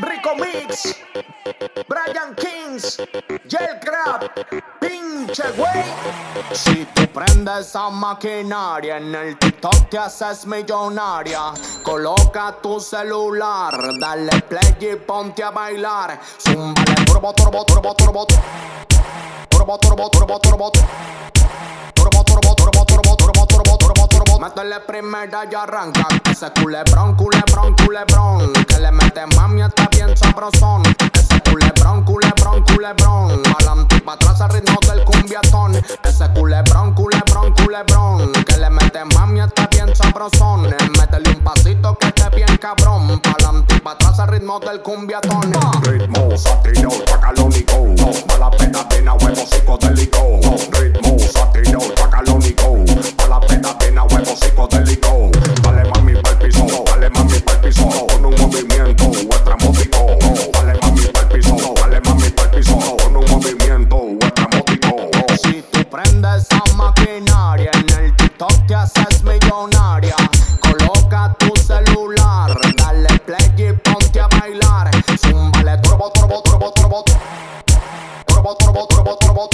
Rico Mix, Brian Kings, Gel Crab, pinche güey. Si tú prendes esa maquinaria en el TikTok te haces millonaria. Coloca tu celular, dale play y ponte a bailar. Zumbale turbo, turbo, turbo, turbo. Turbo, turbo, turbo, turbo. Turbo, turbo, turbo, turbo, turbo, turbo, turbo, Métele primera y arranca. Ese culebrón, culebrón, culebrón. Que le mete mami, está bien sabrosón. Ese culebrón, culebrón, culebrón. Pa'lante y pa' atrás al ritmo del cumbiatón. Ese culebrón, culebrón, culebrón. Que le mete mami, está bien sabrosón. Métele un pasito que esté bien cabrón. Pa'lante y pa' atrás al ritmo del cumbiatón. Ritmo satinado, tacalónico. Mala pena, pena, huevo psicodélico. Coloca tu celular, dale play y ponte a bailar. Turbo, turbo, turbo, turbo. Turbo, turbo, turbo, turbo.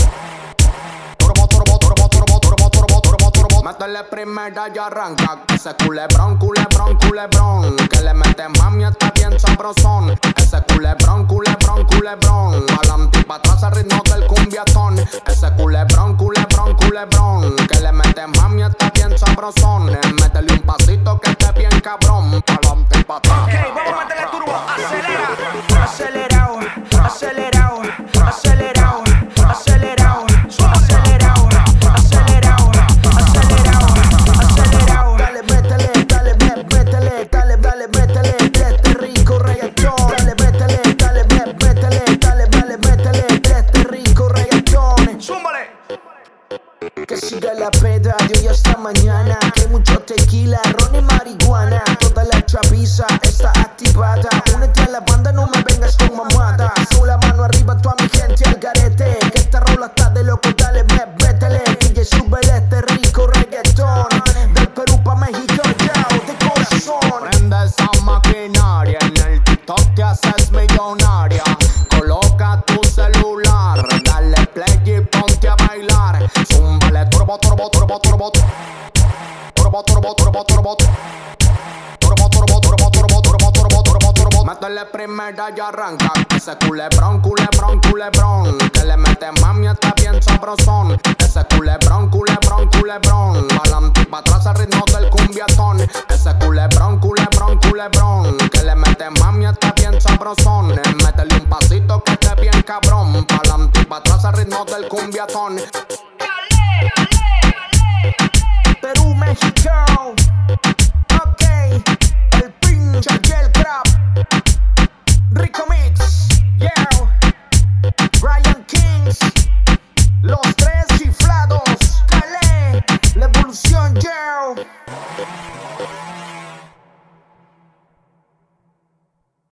Turbo, turbo, turbo, turbo, turbo, turbo, turbo, turbo. Primera y arranca. Ese culebrón, culebrón, culebrón. Que le mete mami, está bien sabrosón. Ese culebrón, culebrón, culebrón. Pa' atrás al ritmo del cumbiatón. Ese culebrón, culebrón, culebrón. Que le mete mami, está bien sabrosón. Métele un pasito que esté bien cabrón. Pa'lante pa' atrás. Ok, vamos a meterle turbo. Acelera. Acelerado, Siga la peda de hoy hasta mañana. Que mucho tequila, ron y marihuana. Toda la chaviza está activada. Únete a la banda, no me vengas con mamada. Con la mano arriba, toda mi gente al garete. Que esta rola está de loco, dale, me, métele. DJ, sube este rico reggaetón. Del Perú pa' México, ya, de corazón. Prende esa maquinaria en el TikTok te haces millonaria. Turbo, turbo, primera y arranca. Ese culebrón, culebrón, culebrón. Que le mete mami, está bien sabrosón. Ese culebrón, culebrón, culebrón. Pa'lante pa' al ritmo del cumbiatón. Ese culebrón, culebrón, culebrón. Que le mete mami, está bien sabrosón. Métele un pasito que esté bien cabrón. Pa'lante al ritmo del cumbiatón. Perú, México. Ok, el pinche el crap. Rico Mix, yeah. Brian Kings, los tres chiflados. Calé, la evolución, yeah.